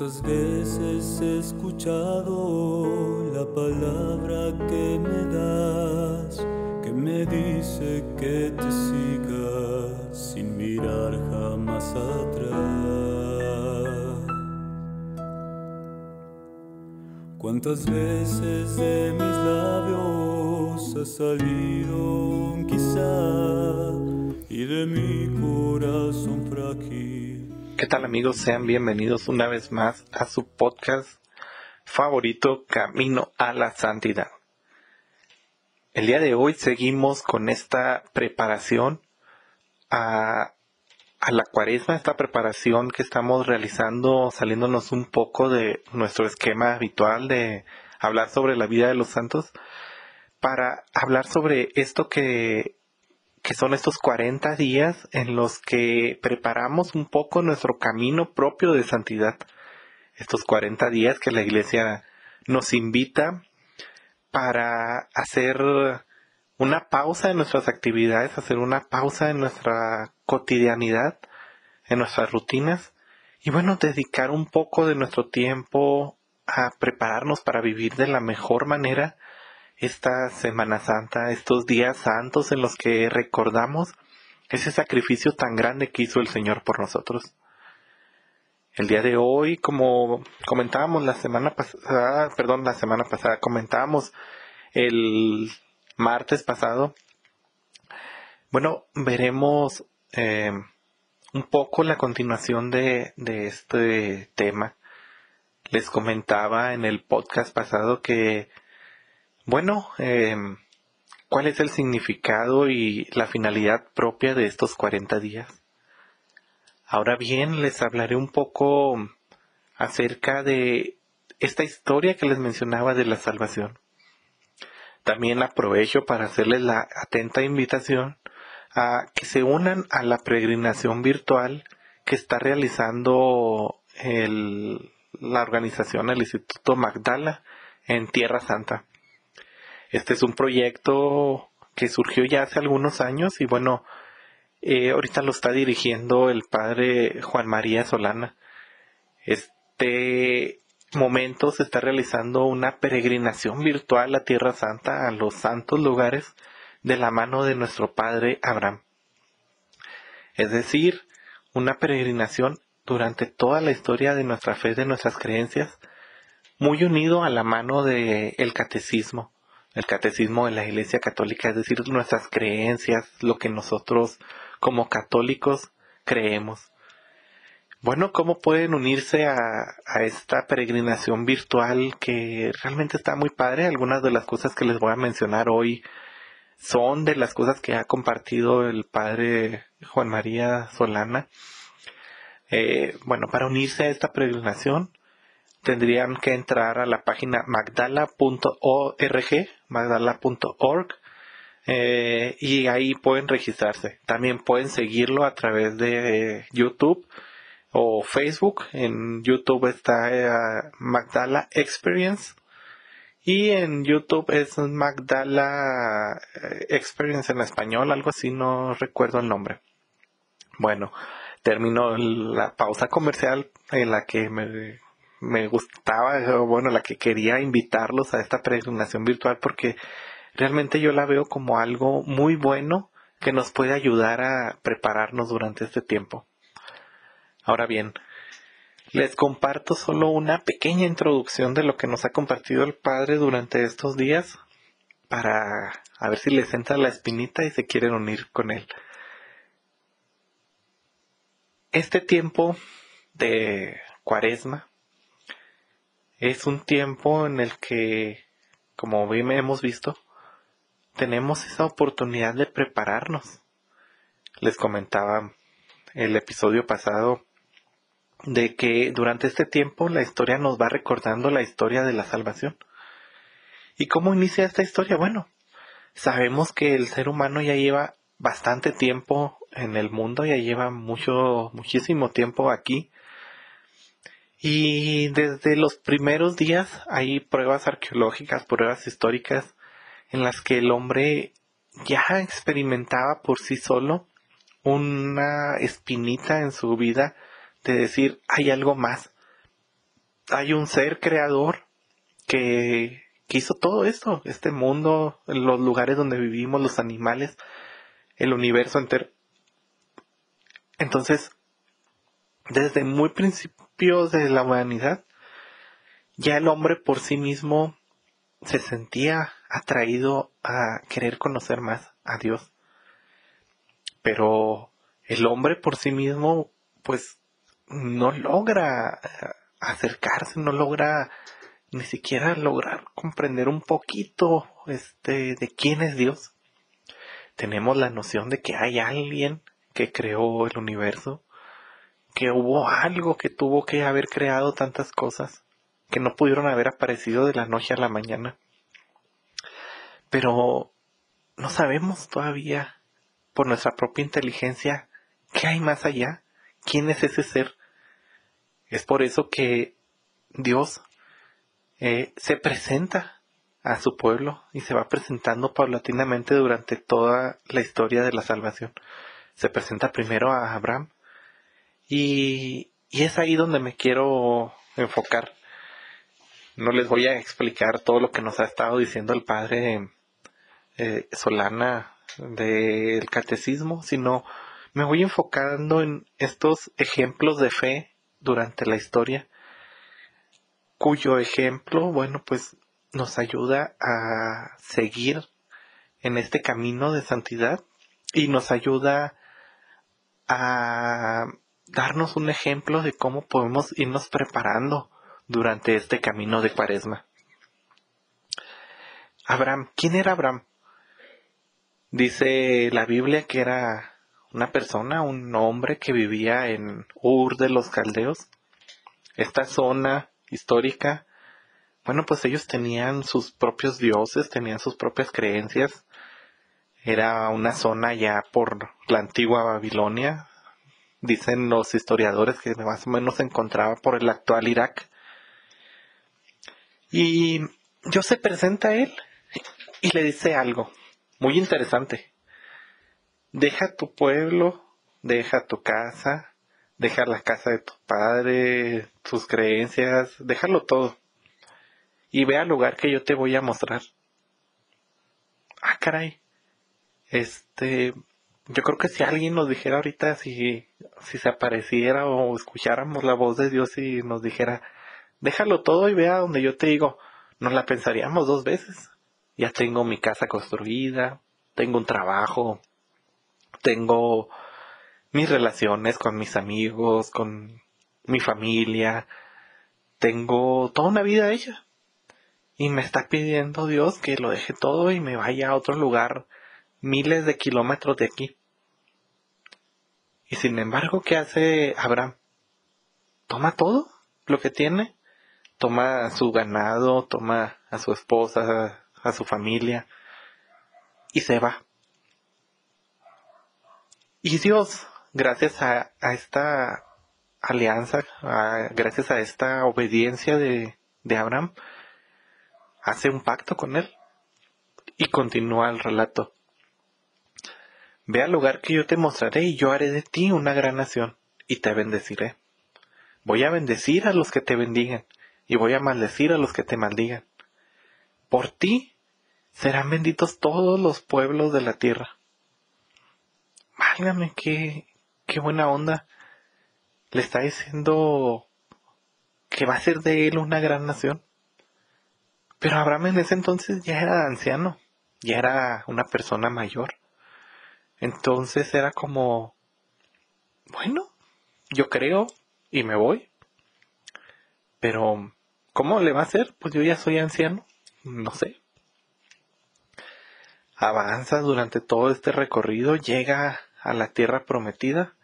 ¿Cuántas veces he escuchado la palabra que me das, que me dice que te siga sin mirar jamás atrás? ¿Cuántas veces de mis labios ha salido un quizá y de mi corazón frágil? ¿Qué tal amigos? Sean bienvenidos una vez más a su podcast favorito Camino a la Santidad. El día de hoy seguimos con esta preparación a, la cuaresma, esta preparación que estamos realizando saliéndonos un poco de nuestro esquema habitual de hablar sobre la vida de los santos para hablar sobre esto que que son estos 40 días en los que preparamos un poco nuestro camino propio de santidad. Estos 40 días que la iglesia nos invita para hacer una pausa en nuestras actividades, hacer una pausa en nuestra cotidianidad, en nuestras rutinas, y bueno, dedicar un poco de nuestro tiempo a prepararnos para vivir de la mejor manera esta Semana Santa, estos días santos en los que recordamos ese sacrificio tan grande que hizo el Señor por nosotros. El día de hoy, como comentábamos la semana pasada, perdón, la semana pasada, comentábamos el martes pasado, bueno, veremos eh, un poco la continuación de, de este tema. Les comentaba en el podcast pasado que bueno, em, ¿cuál es el significado y la finalidad propia de estos 40 días? Ahora bien, les hablaré un poco acerca de esta historia que les mencionaba de la salvación. También aprovecho para hacerles la atenta invitación a que se unan a la peregrinación virtual que está realizando la organización, el Instituto Magdala, en Tierra Santa. Este es un proyecto que surgió ya hace algunos años y bueno, eh, ahorita lo está dirigiendo el padre Juan María Solana. Este momento se está realizando una peregrinación virtual a Tierra Santa, a los santos lugares, de la mano de nuestro padre Abraham. Es decir, una peregrinación durante toda la historia de nuestra fe, de nuestras creencias, muy unido a la mano del el catecismo el catecismo de la Iglesia Católica, es decir, nuestras creencias, lo que nosotros como católicos creemos. Bueno, ¿cómo pueden unirse a, esta peregrinación virtual que realmente está muy padre? Algunas de las cosas que les voy a mencionar hoy son de las cosas que ha compartido el padre Juan María Solana. Eh, bueno, para unirse a esta peregrinación tendrían que entrar a la página magdala.org, magdala.org, eh, y ahí pueden registrarse. También pueden seguirlo a través de YouTube o Facebook. En YouTube está eh, Magdala Experience y en YouTube es Magdala eh, Experience en español, algo así, no recuerdo el nombre. Bueno, termino la pausa comercial en la que me me gustaba, bueno, la que quería invitarlos a esta peregrinación virtual porque realmente yo la veo como algo muy bueno que nos puede ayudar a prepararnos durante este tiempo. Ahora bien, les comparto solo una pequeña introducción de lo que nos ha compartido el Padre durante estos días para a ver si les entra la espinita y se quieren unir con él. Este tiempo de cuaresma es un tiempo en el que, como hemos visto, tenemos esa oportunidad de prepararnos. Les comentaba el episodio pasado de que durante este tiempo la historia nos va recordando la historia de la salvación. ¿Y cómo inicia esta historia? Bueno, sabemos que el ser humano ya lleva bastante tiempo en el mundo, ya lleva mucho, muchísimo tiempo aquí, y desde los primeros días hay pruebas arqueológicas, pruebas históricas en las que el hombre ya experimentaba por sí solo una espinita en su vida de decir hay algo más. hay un ser creador que, que hizo todo esto, este mundo, los lugares donde vivimos, los animales, el universo entero. Entonces, desde muy de la humanidad, ya el hombre por sí mismo se sentía atraído a querer conocer más a Dios. Pero el hombre por sí mismo, pues, no logra acercarse, no logra ni siquiera lograr comprender un poquito este de quién es Dios. Tenemos la noción de que hay alguien que creó el universo, que hubo algo que tuvo que haber creado tantas cosas que no pudieron haber aparecido de la noche a la mañana. Pero no sabemos todavía por nuestra propia inteligencia qué hay más allá, quién es ese ser. Es por eso que Dios eh, se presenta a su pueblo y se va presentando paulatinamente durante toda la historia de la salvación. Se presenta primero a Abraham y, es ahí donde me quiero enfocar. No les voy a explicar todo lo que nos ha estado diciendo el padre eh, Solana del catecismo, sino me voy enfocando en estos ejemplos de fe durante la historia, cuyo ejemplo, bueno, pues nos ayuda a seguir en este camino de santidad y nos ayuda a darnos un ejemplo de cómo podemos irnos preparando durante este camino de cuaresma. Abraham, ¿quién era Abraham? Dice la Biblia que era una persona, un hombre que vivía en Ur de los Caldeos. Esta zona histórica, bueno, pues ellos tenían sus propios dioses, tenían sus propias creencias. Era una zona ya por la antigua Babilonia. Dicen los historiadores que más o menos se encontraba por el actual Irak. Y Dios se presenta a él y le dice algo muy interesante. Deja tu pueblo, deja tu casa, deja la casa de tu padre, tus creencias, déjalo todo. Y ve al lugar que yo te voy a mostrar. Ah, caray. Este, yo creo que si alguien nos dijera ahorita, si, si se apareciera o escucháramos la voz de Dios y nos dijera, déjalo todo y vea donde yo te digo, nos la pensaríamos dos veces. Ya tengo mi casa construida, tengo un trabajo, tengo mis relaciones con mis amigos, con mi familia, tengo toda una vida hecha. Y me está pidiendo Dios que lo deje todo y me vaya a otro lugar miles de kilómetros de aquí. Y sin embargo, ¿qué hace Abraham? Toma todo lo que tiene toma a su ganado, toma a su esposa, a su familia y se va. Y Dios, gracias a, esta alianza, gracias a esta obediencia de, de Abraham, hace un pacto con él y continúa el relato. Ve al lugar que yo te mostraré y yo haré de ti una gran nación y te bendeciré. Voy a bendecir a los que te bendigan y voy a maldecir a los que te maldigan. Por ti serán benditos todos los pueblos de la tierra. Válgame, qué, qué buena onda. Le está diciendo que va a ser de él una gran nación. Pero Abraham en ese entonces ya era anciano, ya era una persona mayor. Entonces era como, bueno, yo creo y me voy. Pero ¿Cómo le va a hacer? Pues yo ya soy anciano, no sé. Avanza durante todo este recorrido, llega a la tierra prometida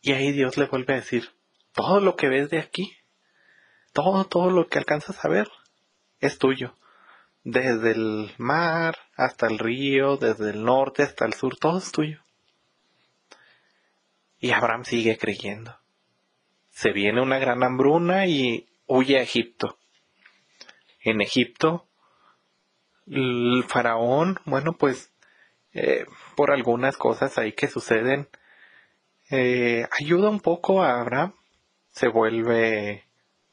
y ahí Dios le vuelve a decir, todo lo que ves de aquí, todo, todo lo que alcanzas a ver, es tuyo. Desde el mar hasta el río, desde el norte hasta el sur, todo es tuyo. Y Abraham sigue creyendo. Se viene una gran hambruna y huye a Egipto. En Egipto, el faraón, bueno, pues eh, por algunas cosas ahí que suceden, eh, ayuda un poco a Abraham, se vuelve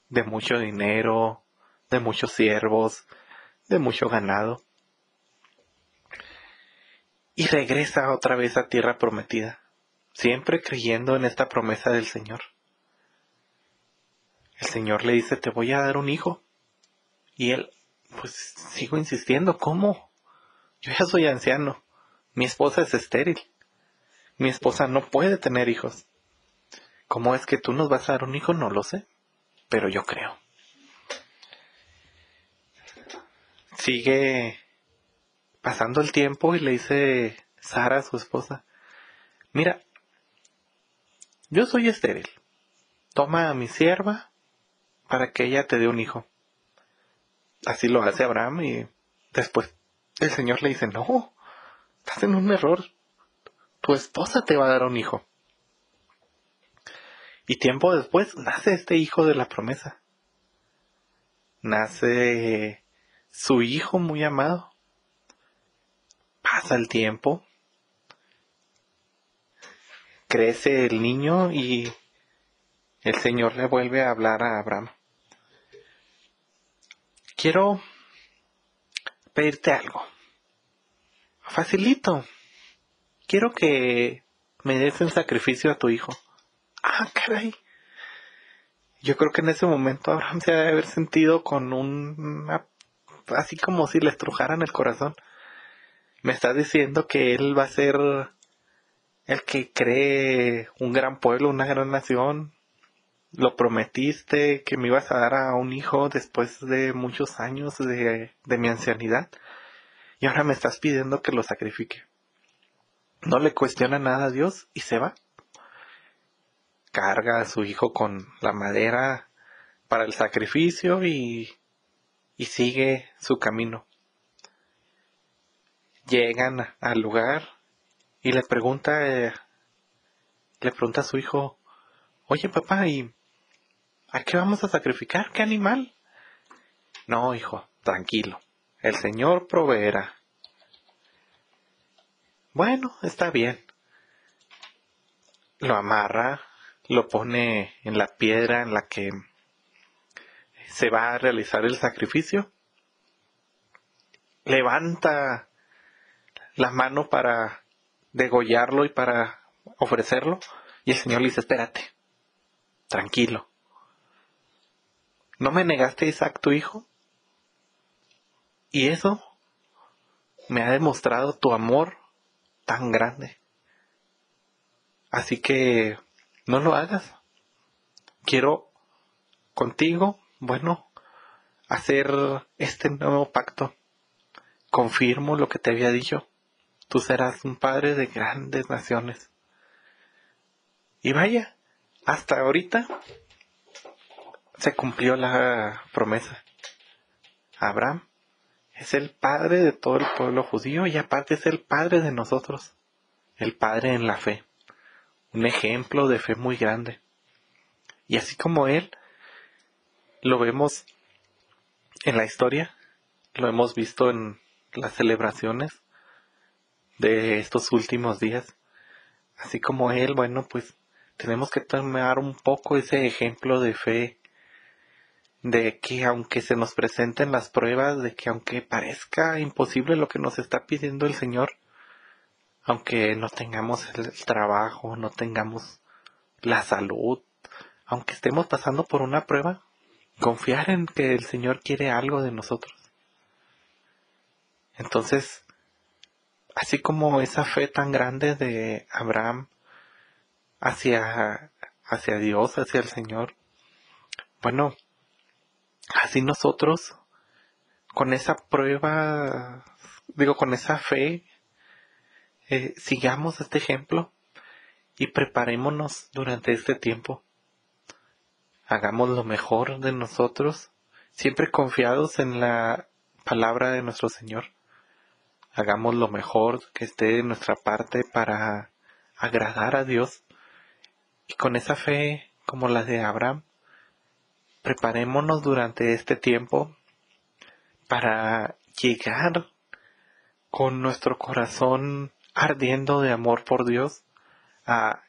de mucho dinero, de muchos siervos, de mucho ganado. Y regresa otra vez a tierra prometida, siempre creyendo en esta promesa del Señor. El Señor le dice, te voy a dar un hijo. Y él, pues sigo insistiendo, ¿cómo? Yo ya soy anciano. Mi esposa es estéril. Mi esposa no puede tener hijos. ¿Cómo es que tú nos vas a dar un hijo? No lo sé, pero yo creo. Sigue pasando el tiempo y le dice Sara a su esposa, mira, yo soy estéril. Toma a mi sierva para que ella te dé un hijo. Así lo hace Abraham y después el Señor le dice, no, estás en un error. Tu esposa te va a dar un hijo. Y tiempo después nace este hijo de la promesa. Nace su hijo muy amado. Pasa el tiempo. Crece el niño y el Señor le vuelve a hablar a Abraham. Quiero pedirte algo. Facilito. Quiero que me des un sacrificio a tu hijo. Ah, caray. Yo creo que en ese momento Abraham se debe haber sentido con un... así como si le estrujaran el corazón. Me está diciendo que él va a ser el que cree un gran pueblo, una gran nación. Lo prometiste que me ibas a dar a un hijo después de muchos años de, de mi ancianidad. Y ahora me estás pidiendo que lo sacrifique. No le cuestiona nada a Dios y se va. Carga a su hijo con la madera para el sacrificio y, y sigue su camino. Llegan al lugar y le pregunta, eh, le pregunta a su hijo, oye papá, ¿y a qué vamos a sacrificar? ¿Qué animal? No, hijo, tranquilo. El Señor proveerá. Bueno, está bien. Lo amarra, lo pone en la piedra en la que se va a realizar el sacrificio. Levanta la mano para degollarlo y para ofrecerlo. Y el Señor le dice, espérate, tranquilo. ¿No me negaste Isaac tu hijo? Y eso me ha demostrado tu amor tan grande. Así que no lo hagas. Quiero contigo, bueno, hacer este nuevo pacto. Confirmo lo que te había dicho. Tú serás un padre de grandes naciones. Y vaya, hasta ahorita se cumplió la promesa. Abraham es el padre de todo el pueblo judío y aparte es el padre de nosotros, el padre en la fe, un ejemplo de fe muy grande. Y así como él, lo vemos en la historia, lo hemos visto en las celebraciones de estos últimos días. Así como él, bueno, pues tenemos que tomar un poco ese ejemplo de fe de que aunque se nos presenten las pruebas, de que aunque parezca imposible lo que nos está pidiendo el Señor, aunque no tengamos el trabajo, no tengamos la salud, aunque estemos pasando por una prueba, confiar en que el Señor quiere algo de nosotros. Entonces, así como esa fe tan grande de Abraham hacia, hacia Dios, hacia el Señor, bueno, así nosotros, con esa prueba, digo, con esa fe, eh, sigamos este ejemplo y preparémonos durante este tiempo. Hagamos lo mejor de nosotros, siempre confiados en la palabra de nuestro Señor. Hagamos lo mejor que esté de nuestra parte para agradar a Dios. Y con esa fe como la de Abraham, preparémonos durante este tiempo para llegar con nuestro corazón ardiendo de amor por Dios a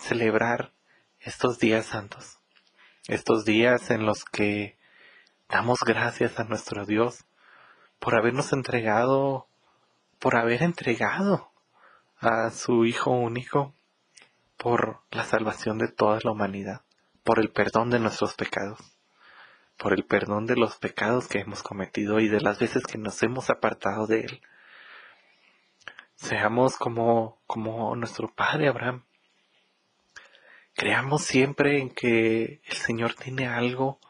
celebrar estos días santos. Estos días en los que damos gracias a nuestro Dios por habernos entregado, por haber entregado a su Hijo único por la salvación de toda la humanidad, por el perdón de nuestros pecados, por el perdón de los pecados que hemos cometido y de las veces que nos hemos apartado de Él. Seamos como, como nuestro Padre Abraham. Creamos siempre en que el Señor tiene algo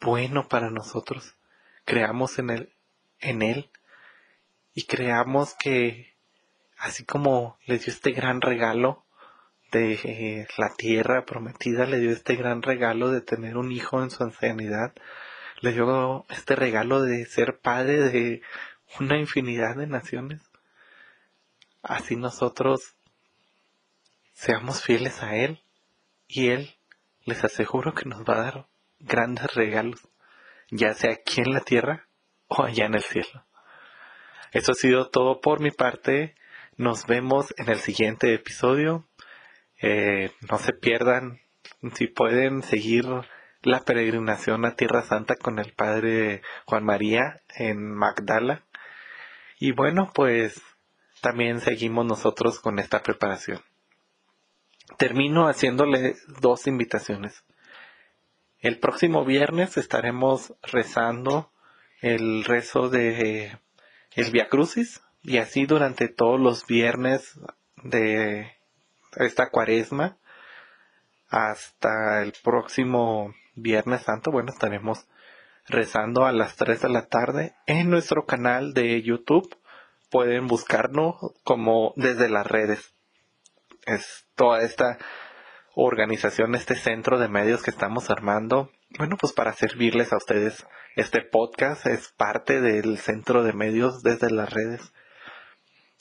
bueno para nosotros. Creamos en Él, en Él y creamos que así como le dio este gran regalo de la tierra prometida, le dio este gran regalo de tener un hijo en su ancianidad, le dio este regalo de ser padre de una infinidad de naciones. Así nosotros seamos fieles a Él y Él les aseguro que nos va a dar grandes regalos, ya sea aquí en la tierra o allá en el cielo. Eso ha sido todo por mi parte. Nos vemos en el siguiente episodio. Eh, no se pierdan, si pueden seguir la peregrinación a Tierra Santa con el Padre Juan María en Magdala. Y bueno, pues también seguimos nosotros con esta preparación. Termino haciéndole dos invitaciones. El próximo viernes estaremos rezando el rezo de el Via Crucis y así durante todos los viernes de esta cuaresma hasta el próximo Viernes Santo. Bueno, estaremos rezando a las 3 de la tarde en nuestro canal de YouTube. Pueden buscarnos como desde las redes. Es toda esta organización, este centro de medios que estamos armando. Bueno, pues para servirles a ustedes. Este podcast es parte del centro de medios desde las redes.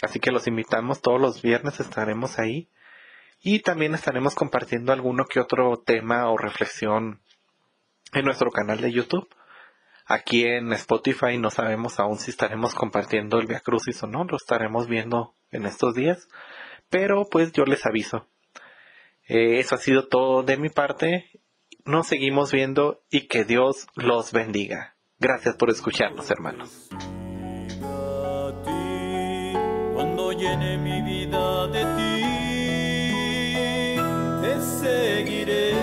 Así que los invitamos todos los viernes, estaremos ahí. Y también estaremos compartiendo alguno que otro tema o reflexión en nuestro canal de YouTube. Aquí en Spotify no sabemos aún si estaremos compartiendo el Via Crucis o no, lo estaremos viendo en estos días. Pero pues yo les aviso. Eh, eso ha sido todo de mi parte. Nos seguimos viendo y que Dios los bendiga. Gracias por escucharnos, hermanos. Cuando llene mi vida de ti, te seguiré